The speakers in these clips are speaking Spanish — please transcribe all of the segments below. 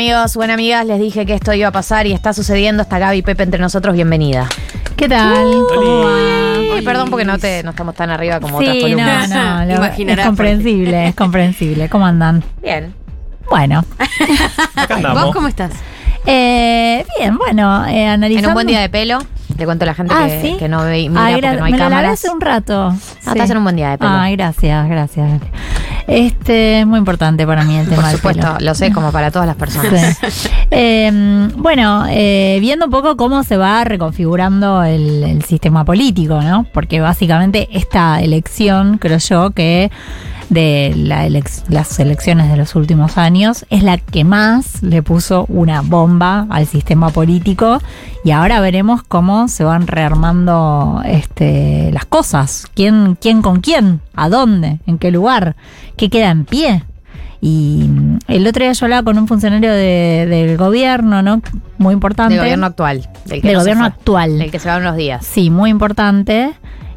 amigos, buenas amigas, les dije que esto iba a pasar y está sucediendo. Está Gaby y Pepe entre nosotros, bienvenida. ¿Qué tal? ¿Cómo va? Uy, perdón porque no te no estamos tan arriba como otras Sí, no, columnas. no, lo- es comprensible, es comprensible. ¿Cómo andan? Bien. Bueno, Acá andamos. ¿Vos cómo estás? eh, bien, bueno, eh, analizando. En un buen día de pelo, le cuento a la gente Ah, que, ¿sí? que no ve, mira Ay, porque no hay me cámaras. hace un rato. Ah, estás en un buen día de pelo. Ay, gracias, gracias. Este, muy importante para mí el tema Por del supuesto, pelo. lo sé como para todas las personas. Sí. Eh, bueno, eh, viendo un poco cómo se va reconfigurando el, el sistema político, ¿no? Porque básicamente esta elección, creo yo, que de la las elecciones de los últimos años es la que más le puso una bomba al sistema político y ahora veremos cómo se van rearmando este, las cosas, quién, quién con quién, a dónde, en qué lugar, qué queda en pie. Y el otro día yo hablaba con un funcionario de- del gobierno, ¿no? Muy importante. Del gobierno actual. Del, que Del no se gobierno fue. actual. Del que se va unos días. Sí, muy importante.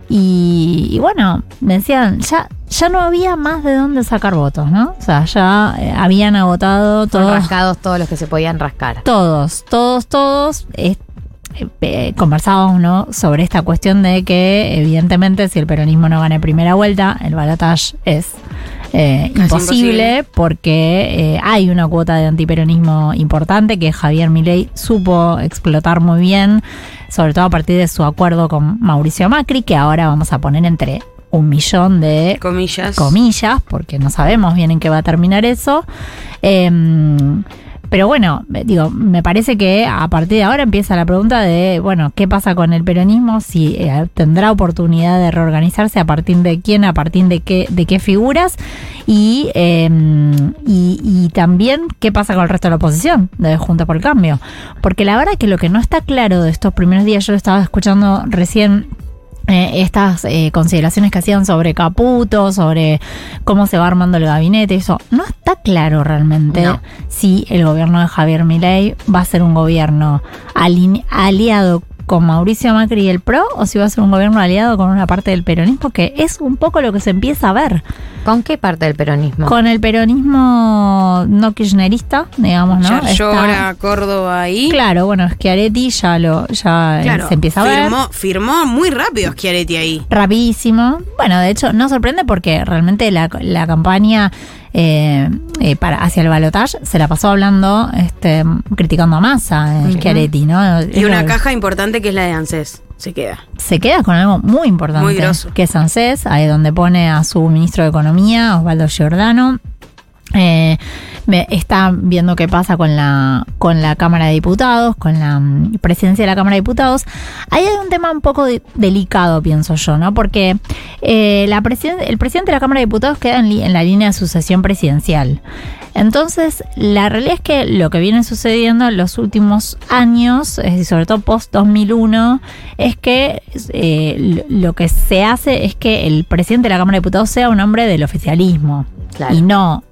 Y, y bueno, me decían, ya, ya no había más de dónde sacar votos, ¿no? O sea, ya eh, habían agotado Fueron todos. rascados todos los que se podían rascar. Todos, todos, todos. eh, eh, conversábamos ¿no? sobre esta cuestión de que evidentemente si el peronismo no gana en primera vuelta, el balotaje es eh, imposible. porque eh, hay una cuota de antiperonismo importante que Javier Milei supo explotar muy bien, sobre todo a partir de su acuerdo con Mauricio Macri, que ahora vamos a poner entre un millón de Comillas. comillas, porque no sabemos bien en qué va a terminar eso. Em, pero bueno, eh, digo, me parece que a partir de ahora empieza la pregunta de, bueno, ¿qué pasa con el peronismo? Si eh, tendrá oportunidad de reorganizarse, a partir de quién, a partir de qué, de qué figuras, y, em, y, y también qué pasa con el resto de la oposición, de Junta por el Cambio. Porque la verdad que lo que no está claro de estos primeros días, yo lo estaba escuchando recién eh, estas eh, consideraciones que hacían sobre Caputo, sobre cómo se va armando el gabinete, eso no está claro realmente No. si el gobierno de Javier Milei va a ser un gobierno aline- aliado con Mauricio Macri y el PRO o si va a ser un gobierno aliado con una parte del peronismo que es un poco lo que se empieza a ver ¿Con qué parte del peronismo? con el peronismo no kirchnerista, digamos, ¿no? Ya Está- llora Córdoba ahí. Claro, bueno, Schiaretti ya lo ya eh, Claro, se empieza a ver. firmó, firmó muy rápido Schiaretti ahí. rapidísimo. Bueno, de hecho, no sorprende porque realmente la, la campaña eh, eh, para hacia el balotaje se la pasó hablando, este, criticando a Massa, eh, Schiaretti, ¿no? Y una caja importante que es la de ANSES. Se queda. Se queda con algo muy importante, Muy que es ANSES, ahí donde pone a su ministro de Economía, Osvaldo Giordano. Eh, me- está viendo qué pasa con la con la Cámara de Diputados, con la mm, presidencia de la Cámara de Diputados. Ahí hay un tema un poco de- delicado, pienso yo, ¿no? Porque eh, la presiden- el presidente de la Cámara de Diputados queda en, la línea de sucesión presidencial. Entonces, la realidad es que lo que viene sucediendo en los últimos años, es decir, sobre todo post-2001, es que eh, lo lo que se hace es que el presidente de la Cámara de Diputados sea un hombre del oficialismo Claro. y no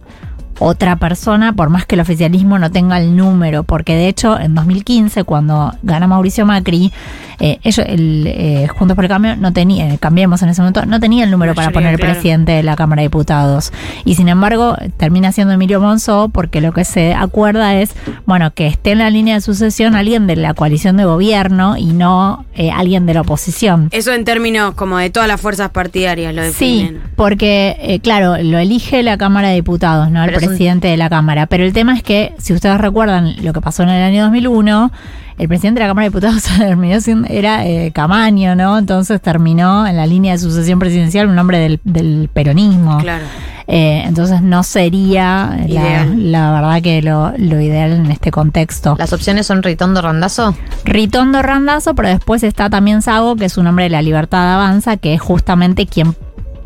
otra persona, por más que el oficialismo no tenga el número, porque de hecho en 2015, cuando gana Mauricio Macri, eh, ellos, el, eh, Juntos por el Cambio, no tenía, eh, cambiemos en ese momento, no tenía el número para poner claro. presidente de la Cámara de Diputados. Y sin embargo, termina siendo Emilio Monzó, porque lo que se acuerda es, bueno, que esté en la línea de sucesión alguien de la coalición de gobierno y no eh, alguien de la oposición. Eso en términos como de todas las fuerzas partidarias lo Sí, definen. porque, eh, claro, lo elige la Cámara de Diputados, ¿no? El Pero presidente de la Cámara. Pero el tema es que, si ustedes recuerdan lo que pasó en el año 2001, el presidente de la Cámara de Diputados terminó siendo, era eh, Camaño, ¿no? Entonces terminó en la línea de sucesión presidencial un hombre del, del peronismo. Claro. Eh, entonces no sería la, verdad que lo, lo ideal en este contexto. ¿Las opciones son Ritondo Randazo? Ritondo Randazo, pero después está también Sago, que es un hombre de la libertad avanza, que es justamente quien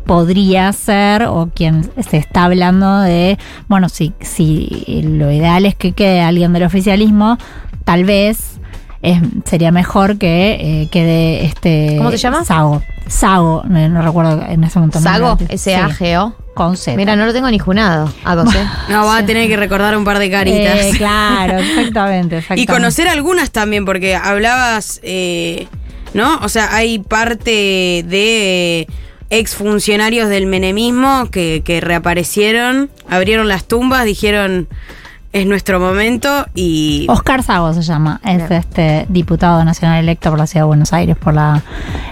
podría ser o quien se está hablando de, bueno, si, si lo ideal es que quede alguien del oficialismo, tal vez es- sería mejor que eh, quede este... ¿Cómo se llama? Sago. Sago, no, no recuerdo en ese momento. Sago. Sí, S-A-G-O. con Z. Mira, no lo tengo ni junado. Ah, con C. No, va a tener que recordar un par de caritas. Eh, claro, exactamente, exactamente. Y conocer algunas también, porque hablabas, eh, ¿no? O sea, hay parte de exfuncionarios del menemismo que, que reaparecieron, abrieron las tumbas, dijeron, es nuestro momento y... Oscar Sago se llama, es este diputado nacional electo por la Ciudad de Buenos Aires por la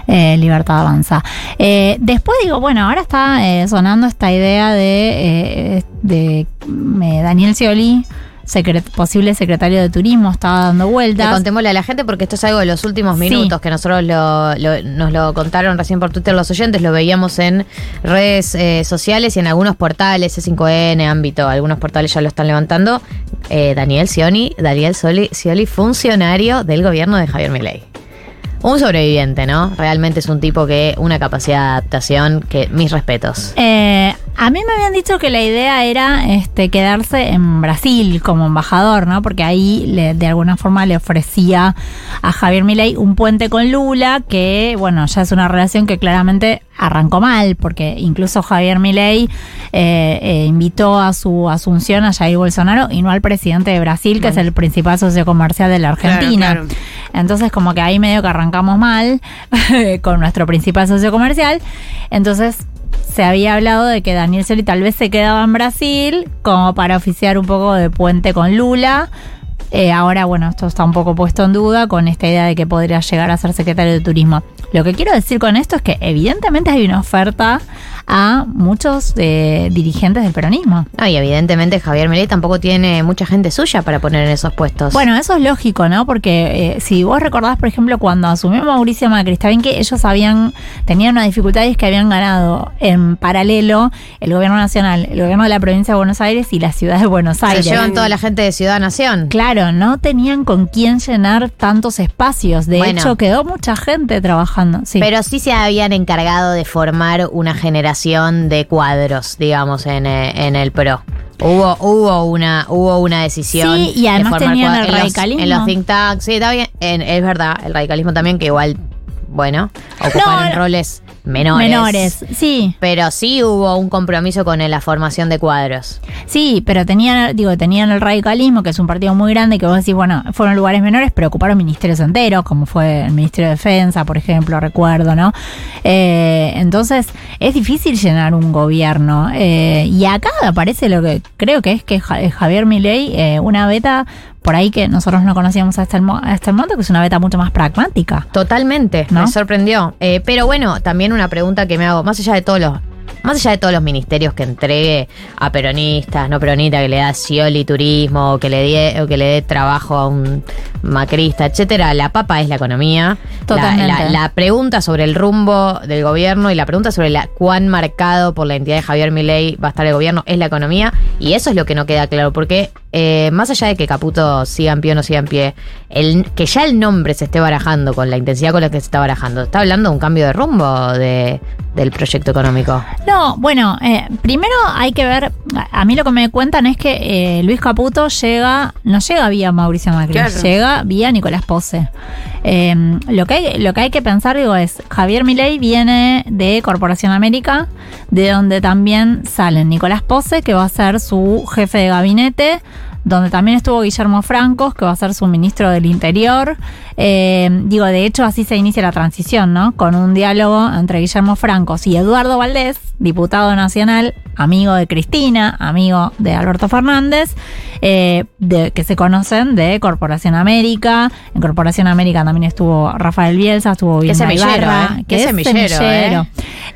eh, Libertad Avanza. Eh, después digo, bueno, ahora está eh, sonando esta idea de, eh, de eh, Daniel Scioli, secret- posible secretario de Turismo, estaba dando Le vueltas. contémosle a la gente porque esto es algo de los últimos Sí. minutos que nosotros lo- lo- nos lo contaron recién por Twitter los oyentes, lo veíamos en redes eh, sociales y en algunos portales, C5N, ámbito, algunos portales ya lo están levantando. Eh, Daniel Scioli, Daniel Scioli, Scioli, funcionario del gobierno de Javier Milei. Un sobreviviente, ¿no? Realmente es un tipo que una capacidad de adaptación que mis respetos. Eh, a mí me habían dicho que la idea era este, quedarse en Brasil como embajador, ¿no? Porque ahí le- de alguna forma le ofrecía a Javier Milei un puente con Lula, que bueno, ya es una relación que claramente arrancó mal, porque incluso Javier Milei eh, eh, invitó a su asunción a Jair Bolsonaro y no al presidente de Brasil, que es el principal socio comercial de la Argentina. claro. Entonces, como que ahí medio que arrancamos mal con nuestro principal socio comercial. Entonces, se había hablado de que Daniel Scioli tal vez se quedaba en Brasil como para oficiar un poco de puente con Lula. Eh, ahora, bueno, esto está un poco puesto en duda con esta idea de que podría llegar a ser secretario de turismo. Lo que quiero decir con esto es que evidentemente hay una oferta a muchos eh, dirigentes del peronismo. No, y evidentemente Javier Milei tampoco tiene mucha gente suya para poner en esos puestos. Bueno, eso es lógico, ¿no? Porque eh, si vos recordás, por ejemplo, cuando asumió Mauricio Macri, está bien que ellos habían, tenían una dificultad y es que habían ganado en paralelo el gobierno nacional, el gobierno de la provincia de Buenos Aires y la ciudad de Buenos se Aires. llevan toda la gente de Ciudad Nación. Claro, no tenían con quién llenar tantos espacios. De Bueno. hecho, quedó mucha gente trabajando. Sí. Pero sí se habían encargado de formar una generación de cuadros, digamos, en, eh, en el PRO. Hubo, hubo una, hubo una decisión. Sí, y además de formar tenían el en los- radicalismo. En los think tanks, sí, está bien. En- es verdad, el radicalismo también, que igual, bueno, ocuparon No, roles menores. Menores, sí. Pero sí hubo un compromiso con la formación de cuadros. Sí, pero tenían, digo, tenían el radicalismo, que es un partido muy grande, que vos decís, bueno, fueron lugares menores, pero ocuparon ministerios enteros, como fue el Ministerio de Defensa, por ejemplo, recuerdo, ¿no? Eh, entonces, es difícil llenar un gobierno. Eh, y acá aparece lo que creo que es que Ja- Javier Milei, eh, una beta por ahí que nosotros no conocíamos hasta el, mo- hasta el momento, que es una beta mucho más pragmática. Totalmente, ¿No? me sorprendió. Eh, pero bueno, también una pregunta que me hago, más allá de todos los, más allá de todos los ministerios que entregue a peronistas, no peronistas, que le da Scioli turismo, o que le dé, o que le dé trabajo a un macrista, etcétera, la papa es la economía. La- Totalmente. La, la pregunta sobre el rumbo del gobierno y la pregunta sobre la cuán marcado por la entidad de Javier Milei va a estar el gobierno es la economía. Y eso es lo que no queda claro, porque eh, más allá de que Caputo siga en pie o no siga en pie, el, que ya el nombre se esté barajando con la intensidad con la que se está barajando, está hablando de un cambio de rumbo de, del proyecto económico. No, bueno, eh, primero hay que ver, a a mí lo que me cuentan es que eh, Luis Caputo llega, no llega vía Mauricio Macri, Claro. llega vía Nicolás Pose. Eh, lo, que hay, lo que hay que pensar, digo, es, Javier Milei viene de Corporación América, de donde también salen Nicolás Pose, que va a ser su jefe de gabinete, donde también estuvo Guillermo Francos, que va a ser su ministro del Interior. Eh, digo, de hecho, así se inicia la transición, ¿no? Con un diálogo entre Guillermo Francos y Eduardo Valdés, diputado nacional, amigo de Cristina, amigo de Alberto Fernández, eh, de, que se conocen de Corporación América. En Corporación América también estuvo Rafael Bielsa, estuvo Vilma semillero, Ibarra, ¿eh? que es semillero, semillero.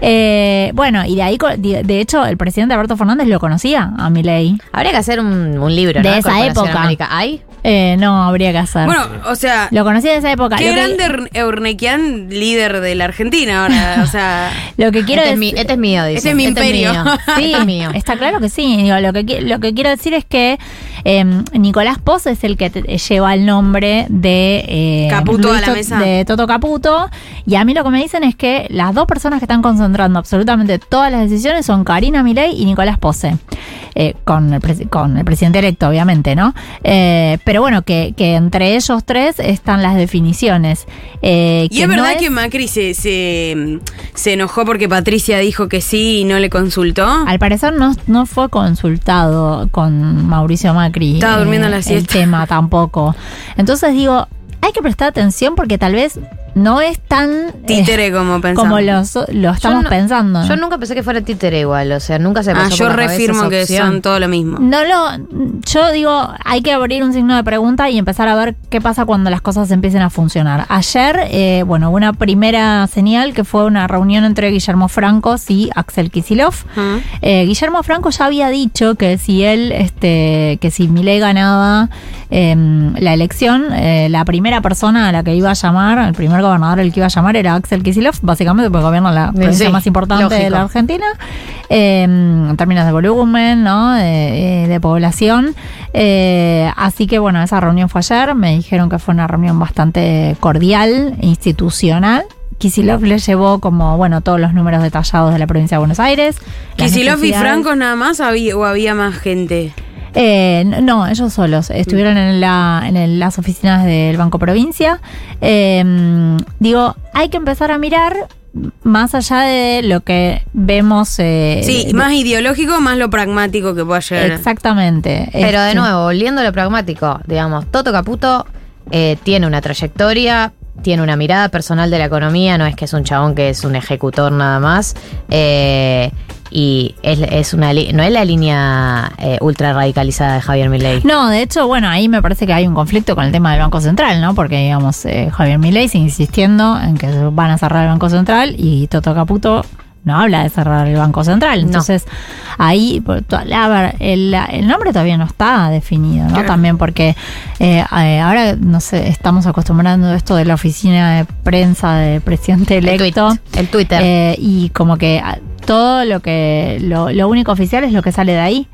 Eh, bueno, y de ahí, de, hecho, el presidente Alberto Fernández lo conocía a Milei. Habría que hacer un, un libro, ¿no? De esa Corporación época. América. ¿Hay? Eh, no, habría que hacer. Bueno, o sea, lo conocí de esa época. qué lo, que, grande Eur- Eurnequian, líder de la Argentina ahora. O sea, lo que quiero este, es mi, este es mío, dice. Este es mi imperio. mío. Sí, Este es mío. está claro que sí. Digo, lo, que, lo que quiero decir es que eh, Nicolás Pose es el que te- lleva el nombre de eh, Caputo a la mesa. de Toto Caputo. Y a mí lo que me dicen es que las dos personas que están concentrando absolutamente todas las decisiones son Karina Milei y Nicolás Pose. Eh, con, el presi- con el presidente electo, obviamente, ¿no? Eh, pero bueno, que, que entre ellos tres están las definiciones. Eh, y que es no verdad que Macri se, se, se enojó porque Patricia dijo que sí y no le consultó. Al parecer no, no fue consultado con Mauricio Macri. Estaba durmiendo la el siesta. tema tampoco. Entonces digo, hay que prestar atención porque tal vez no es tan eh, Títere como pensamos. como los, lo estamos Yo no- pensando. Yo nunca pensé que fuera títere igual, o sea, nunca se pasó Ah, por yo la cabeza refirmo esa que son todo lo mismo. No lo, yo digo, hay que abrir un signo de pregunta y empezar a ver qué pasa cuando las cosas empiecen a funcionar. Ayer, eh, bueno, una primera señal que fue una reunión entre Guillermo Francos y Axel Kisilov. Ujú. Eh, Guillermo Franco ya había dicho que si él, este, que si Milei ganaba eh, la elección, eh, la primera persona a la que iba a llamar, el primer gobernador al que iba a llamar era Axel Kisilov, básicamente porque gobierna la provincia Sí, más importante de la Argentina, eh, en términos de volumen, ¿no? de, eh, de población. Eh, así que bueno, esa reunión fue ayer, me dijeron que fue una reunión bastante cordial, institucional. Kisilov le llevó como, bueno, todos los números detallados de la provincia de Buenos Aires. Kicillof y necesidades. Franco nada más había, o había más gente. Eh, no, ellos solos. Estuvieron en, la, en el- las oficinas del Banco Provincia. Eh, digo, hay que empezar a mirar más allá de lo que vemos. eh, Sí, de- más ideológico, más lo pragmático que pueda llegar. Exactamente. Pero de Este, nuevo, volviendo a lo pragmático, digamos, Toto Caputo eh, tiene una trayectoria, tiene una mirada personal de la economía, no es que es un chabón que es un ejecutor nada más. eh, y es, es una no es la línea eh, ultra radicalizada de Javier Milei. No, de hecho, bueno, ahí me parece que hay un conflicto con el tema del Banco Central, ¿no? Porque, digamos, eh, Javier Milei sigue insistiendo en que van a cerrar el Banco Central y Toto Caputo no habla de cerrar el Banco Central. No. Entonces, ahí, por to- a ver, el, el nombre todavía no está definido, ¿no? Claro. También porque eh, eh, ahora, no sé, estamos acostumbrando esto de la oficina de prensa del presidente El, electo. tweet, el Twitter. Eh, y como que ah, todo lo que lo, lo único oficial es lo que sale de ahí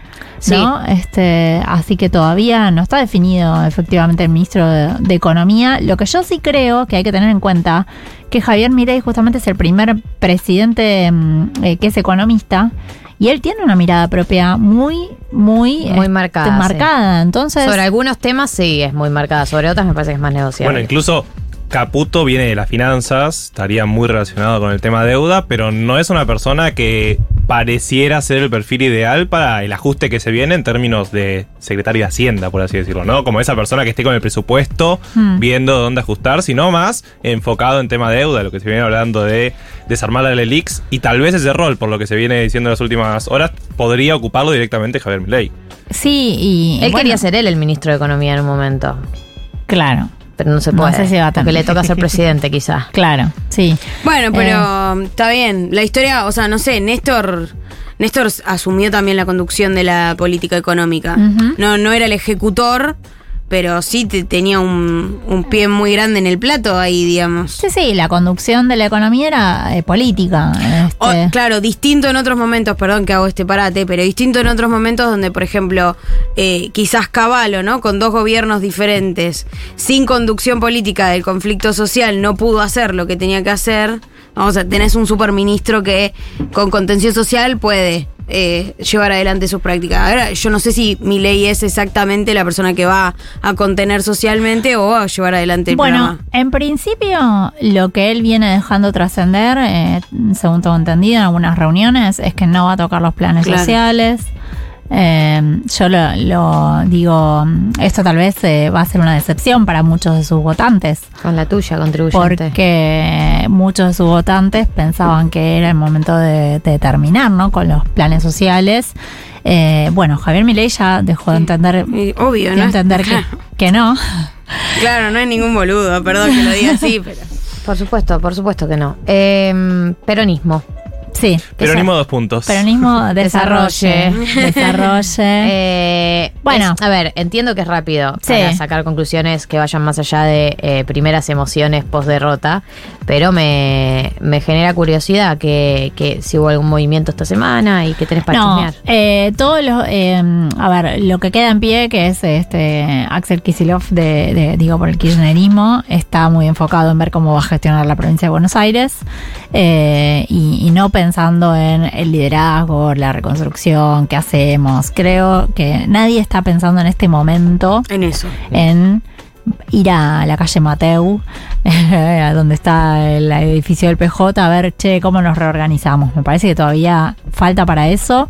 ¿no? este así que todavía no está definido efectivamente el ministro de, de economía lo que yo sí creo que hay que tener en cuenta que Javier Milei justamente es el primer presidente mm, eh, que es economista y él tiene una mirada propia muy muy Muy este, marcada, sí. marcada entonces Sobre algunos temas sí es muy marcada, sobre otras me parece que es más negociable. Bueno, incluso Caputo viene de las finanzas, estaría muy relacionado con el tema deuda, pero no es una persona que pareciera ser el perfil ideal para el ajuste que se viene en términos de secretaria de Hacienda, por así decirlo, ¿no? Como esa persona que esté con el presupuesto Hmm. viendo dónde ajustar, sino más enfocado en tema deuda, lo que se viene hablando de desarmar la LELIX, y tal vez ese rol, por lo que se viene diciendo en las últimas horas, podría ocuparlo directamente Javier Milei. sí y él bueno, quería ser él el ministro de Economía en un momento, claro pero no se No puede. sé si va a porque le toca ser presidente quizás. claro sí Bueno, Eh. pero está bien. La historia, o sea, no sé, Néstor. Néstor asumió también la conducción de la política económica. No, no era el ejecutor, pero sí te- tenía un, un pie muy grande en el plato ahí, digamos. Sí, sí, la conducción de la economía era eh, política. O- este. claro, distinto en otros momentos, perdón que hago este parate, pero distinto en otros momentos donde, por ejemplo, eh, quizás Caballo, ¿no? Con dos gobiernos diferentes, sin conducción política del conflicto social, no pudo hacer lo que tenía que hacer. Vamos a tenés un superministro que con contención social puede eh, llevar adelante sus prácticas. Ahora, yo no sé si mi ley es exactamente la persona que va a contener socialmente o a llevar adelante el Bueno, programa. en principio lo que él viene dejando trascender, eh, según tengo entendido en algunas reuniones, es que no va a tocar los planes Claro. sociales. Eh, yo lo, lo digo, esto tal vez eh, va a ser una decepción para muchos de sus votantes, Con la tuya, contribuyente. porque muchos de sus votantes pensaban que era el momento de, de terminar ¿no? con los planes sociales. Eh, bueno, Javier Milei ya dejó de entender, Y obvio, de ¿no? entender que, que no. Claro, no es ningún boludo, perdón que lo diga así, pero. Por supuesto, por supuesto que no. Eh, peronismo. Sí. Peronismo dos puntos. Peronismo desarrolle. Desarrolle. Desarrolle. Eh, Bueno. es- a ver, entiendo que es rápido Sí. para sacar conclusiones que vayan más allá de eh, primeras emociones post derrota, pero me, me genera curiosidad que, que si hubo algún movimiento esta semana y que tenés para no, eh, todo lo, eh, a ver, lo que queda en pie, que es este Axel Kisilov de, de- digo por el kirchnerismo, está muy enfocado en ver cómo va a gestionar la provincia de Buenos Aires eh, y, y no pensando en el liderazgo, la reconstrucción, qué hacemos. Creo que nadie está pensando en este momento En eso. en ir a la calle Mateu, a donde está el edificio del PJ, a ver, che, cómo nos reorganizamos. Me parece que todavía falta para eso.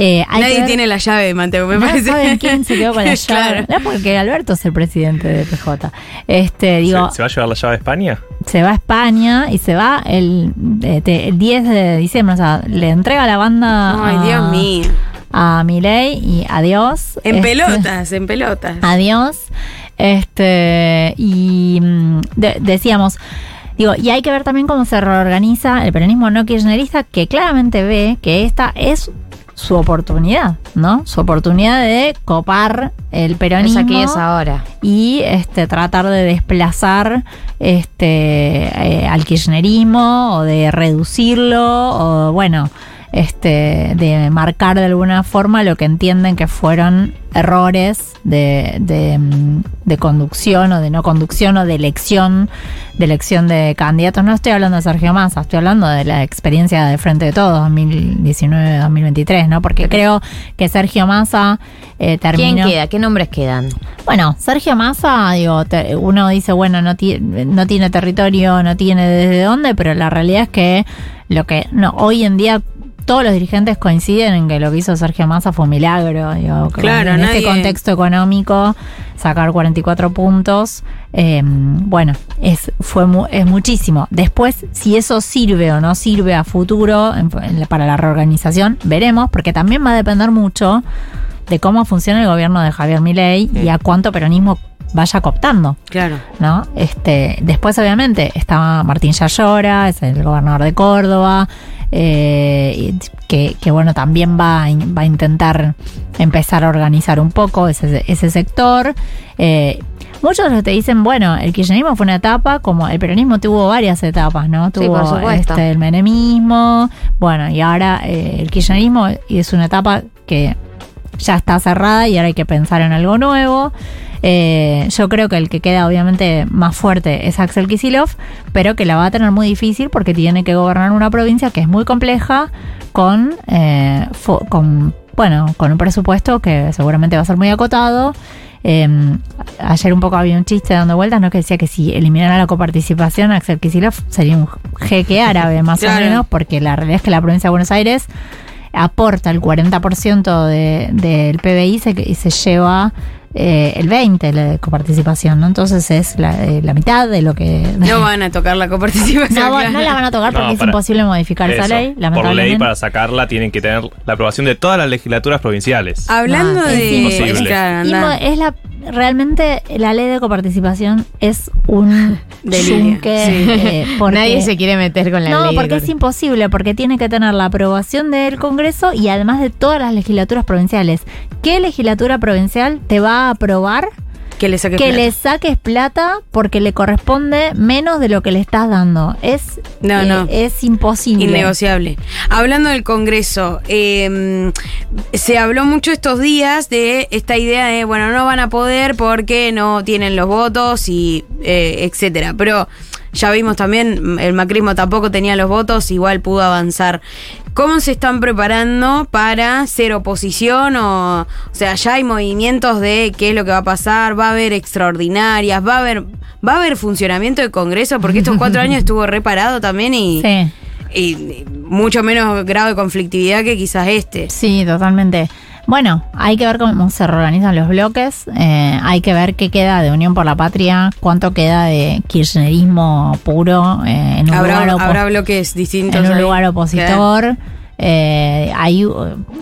Eh, hay que Nadie ver- tiene la llave, Mateo, me no parece. saben quién se quedó con la llave. Claro. No, porque Alberto es el presidente de PJ. Este, digo, ¿Se, se va a llevar la llave a España? se va a España y se va el, te- el 10 de diciembre. O sea, le entrega la banda Ay, a, Dios mío. a Milei y adiós. En Este, pelotas, en pelotas. Adiós. Este, y mm, de- decíamos, digo, y hay que ver también cómo se reorganiza el peronismo no kirchnerista, que claramente ve que esta es su oportunidad, ¿no? Su oportunidad de copar el Es peronismo aquí, es ahora. y este tratar de desplazar este eh, al kirchnerismo o de reducirlo o bueno este de marcar de alguna forma lo que entienden que fueron errores de, de, de conducción o de no conducción o de elección de elección de candidatos no estoy hablando de Sergio Massa estoy hablando de la experiencia de Frente de Todos 2019-2023 no porque creo que Sergio Massa eh, terminó ¿Quién queda? ¿Qué nombres quedan? bueno, Sergio Massa, digo, te- uno dice, bueno, no, ti- no tiene territorio, no tiene desde dónde, pero la realidad es que lo que no hoy en día todos los dirigentes coinciden en que lo que hizo Sergio Massa fue un milagro. Digo, Claro, en este contexto económico, sacar 44 puntos, eh, bueno, es, fue mu- es muchísimo. Después, si eso sirve o no sirve a futuro en- en para la reorganización, veremos, porque también va a depender mucho de cómo funciona el gobierno de Javier Milei y a cuánto peronismo vaya cooptando. Claro. ¿no? Este, después, obviamente, estaba Martín Yayora, es el gobernador de Córdoba, eh, que, que, bueno, también va, a va a intentar empezar a organizar un poco ese, ese sector. Eh, muchos te dicen, bueno, el kirchnerismo fue una etapa, como el peronismo tuvo varias etapas, ¿no? Sí, Tuvo este, el menemismo, bueno, y ahora eh, el kirchnerismo es una etapa que ya está cerrada y ahora hay que pensar en algo nuevo. Eh, yo creo que el que queda obviamente más fuerte es Axel Kisilov, pero que la va a tener muy difícil porque tiene que gobernar una provincia que es muy compleja con, eh, con bueno, con un presupuesto que seguramente va a ser muy acotado. Eh, ayer un poco había un chiste dando vueltas, ¿no? Que decía que si eliminara la coparticipación, Axel Kisilov sería un jeque árabe, más Claro. o menos, porque la realidad es que la provincia de Buenos Aires aporta el 40% de- del PBI y se, y se lleva eh, el 20% de coparticipación, ¿no? Entonces es la, eh, la mitad de lo que... No van a tocar la coparticipación. No, claro. no la van a tocar porque No, es para- imposible modificar esa ley, Por ley, para sacarla, tienen que tener la aprobación de todas las legislaturas provinciales. Hablando No, es de. claro, mo- es la realmente la ley de coparticipación es un Delirio, eh, Nadie se quiere meter con la no, ley. de porque es imposible, porque tiene que tener la aprobación del Congreso y además de todas las legislaturas provinciales. ¿Qué legislatura provincial te va a aprobar Que le saque que plata. le saques plata porque le corresponde menos de lo que le estás dando? Es, No, eh, no. es imposible. Innegociable. Hablando del Congreso, eh, se habló mucho estos días de esta idea de, bueno, no van a poder porque no tienen los votos y eh, etcétera. Pero ya vimos también, el macrismo tampoco tenía los votos, igual pudo avanzar. ¿Cómo se están preparando para ser oposición? O, o sea, ya hay movimientos de qué es lo que va a pasar, va a haber extraordinarias, va a haber, va a haber funcionamiento del Congreso, porque estos cuatro años estuvo reparado también y Sí. y mucho menos grado de conflictividad que quizás este. Sí, totalmente. Bueno, hay que ver cómo se reorganizan los bloques, eh, hay que ver qué queda de Unión por la Patria, cuánto queda de kirchnerismo puro eh, en un Habrá, lugar habrá bloques distintos. en un ahí. lugar opositor. Eh, ahí,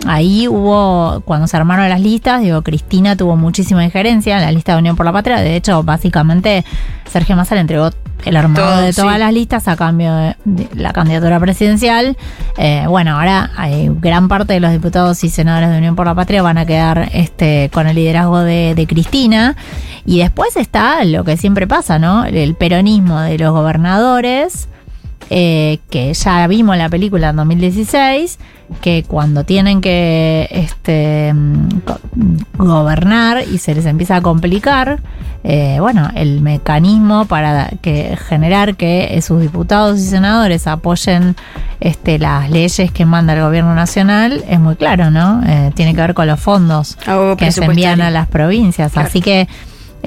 ahí hubo, cuando se armaron las listas, digo, Cristina tuvo muchísima injerencia en la lista de Unión por la Patria. De hecho, básicamente, Sergio Massa le entregó el armado Todo, de todas sí. las listas a cambio de, la candidatura presidencial. Eh, bueno, ahora hay gran parte de los diputados y senadores de Unión por la Patria van a quedar este, con el liderazgo de, de Cristina. Y después está lo que siempre pasa, ¿no? El peronismo de los gobernadores eh, que ya vimos en la película en 2016, que cuando tienen que este, mm, go- gobernar y se les empieza a complicar, eh, bueno, el mecanismo para que generar que sus diputados y senadores apoyen este, las leyes que manda el gobierno nacional es muy claro, ¿no? Eh, tiene que ver con los fondos Algo que se envían a las provincias. Claro. Así que,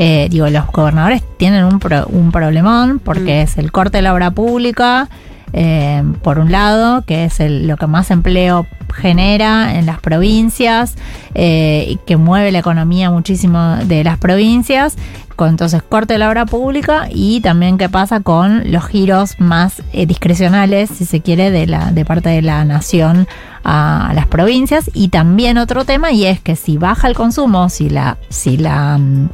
eh, digo, los gobernadores tienen un, pro- un problemón porque Mm. es el corte de la obra pública, eh, por un lado, que es el- lo que más empleo genera en las provincias eh, y que mueve la economía muchísimo de las provincias, con entonces corte de la obra pública y también qué pasa con los giros más eh, discrecionales, si se quiere, de la de parte de la nación a, a las provincias y también otro tema y es que si baja el consumo, si la si la mm,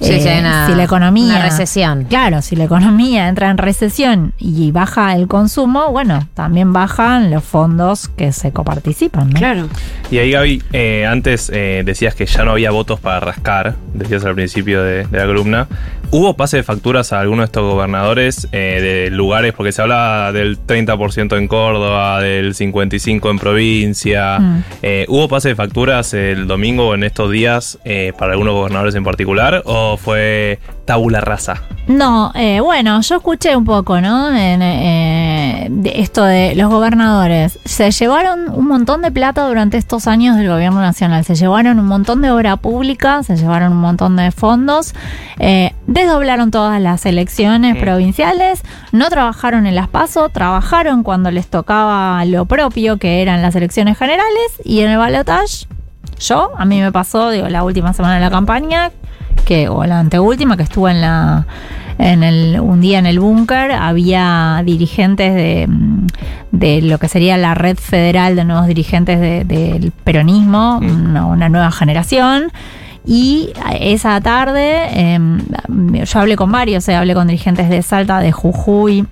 Sí, eh, si hay una- si la economía una recesión. Claro, si la economía entra en recesión y baja el consumo, bueno, también bajan los fondos que se coparticipan, ¿no? Claro. Y ahí, Gaby, eh, antes eh, decías que ya no había votos para rascar, decías al principio de, de la columna. ¿Hubo pase de facturas a algunos de estos gobernadores eh, de lugares? Porque se habla del 30% en Córdoba, del 55% en provincia. Mm. Eh, ¿Hubo pase de facturas el domingo o en estos días eh, para algunos gobernadores en particular? ¿O fue tabula rasa? No, eh, bueno, yo escuché un poco, ¿no? En, eh, de esto de los gobernadores. Se llevaron un montón de plata durante estos años del gobierno nacional. Se llevaron un montón de obra pública, se llevaron un montón de fondos, eh, desdoblaron todas las elecciones Mm. provinciales, no trabajaron en las PASO, trabajaron cuando les tocaba lo propio, que eran las elecciones generales, y en el balotaje yo, a mí me pasó, digo, la última semana de la campaña, que, o la anteúltima, que estuve en la, en el, un día en el búnker, había dirigentes de, mm, de lo que sería la red federal de nuevos dirigentes de- del peronismo, Mm. una, una nueva generación. Y esa tarde em, yo hablé con varios, eh, hablé con dirigentes de Salta, de Jujuy,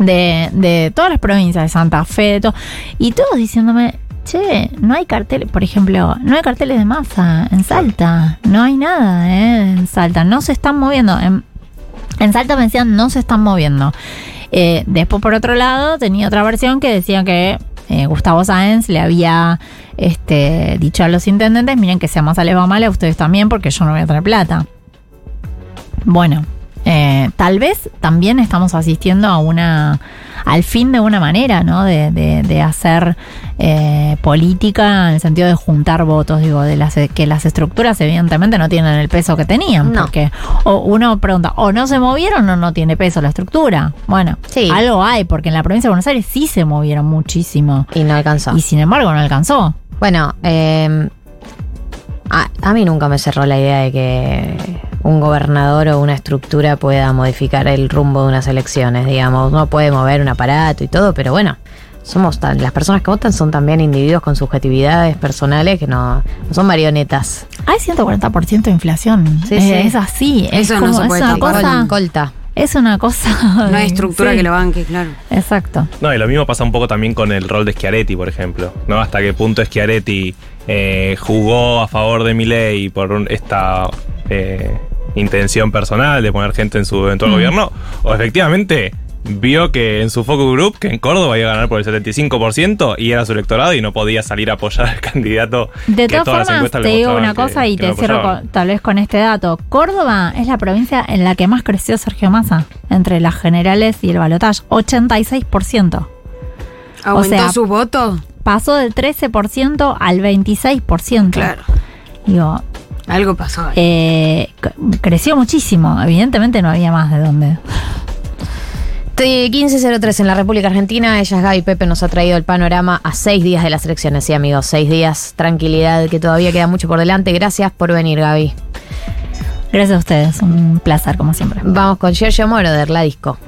de, de todas las provincias, de Santa Fe, de todo, y todos diciéndome, che, no hay carteles, por ejemplo, no hay carteles de masa en Salta, no hay nada eh, en Salta, no se están moviendo. En, en Salta me decían, no se están moviendo. Eh, después, por otro lado, tenía otra versión que decía que eh, Gustavo Sáenz le había este, dicho a los intendentes, miren que si a Massa les va mal, a ustedes también, porque yo no voy a traer plata. Bueno, eh, tal vez también estamos asistiendo a una al fin de una manera, ¿no? De, de- de hacer eh, política en el sentido de juntar votos, digo, de las que las estructuras evidentemente no tienen el peso que tenían, No. porque o uno pregunta, o no se movieron o no tiene peso la estructura. Bueno, Sí. algo hay, porque en la provincia de Buenos Aires sí se movieron muchísimo Y no alcanzó. y sin embargo no alcanzó. Bueno, eh, a, a mí nunca me cerró la idea de que un gobernador o una estructura pueda modificar el rumbo de unas elecciones, digamos. Uno puede mover un aparato y todo, pero bueno, somos tan, las personas que votan son también individuos con subjetividades personales que no, no son marionetas. Hay 140% de inflación. Sí, Eh, sí. Es así. Eso es no como- se es puede una cosa. Colta. Es una cosa. No hay estructura Sí, que lo banque, claro. Exacto. No, y lo mismo pasa un poco también con el rol de Schiaretti, por ejemplo. ¿no? Hasta qué punto Schiaretti eh, jugó a favor de Milei por un- esta eh, intención personal de poner gente en su eventual Mm. gobierno, o efectivamente vio que en su focus group, que en Córdoba iba a ganar por el 75% y era su electorado y no podía salir a apoyar al candidato De que todas formas, te digo una que- cosa y que te cierro con- tal vez con este dato. Córdoba es la provincia en la que más creció Sergio Massa entre las generales y el balotaje. 86%. ¿Aumentó sea, su voto? Pasó del 13% al 26%. Claro. Digo, Algo pasó ahí. eh, creció muchísimo. Evidentemente no había más de dónde. T- 1503 en la República Argentina. Ella es Gaby Pepe, nos ha traído el panorama a seis días de las elecciones. Sí, amigos, seis días. Tranquilidad, que todavía queda mucho por delante. Gracias por venir, Gaby. Gracias a ustedes. Un placer, como siempre. Vamos con Giorgio Moroder, la disco.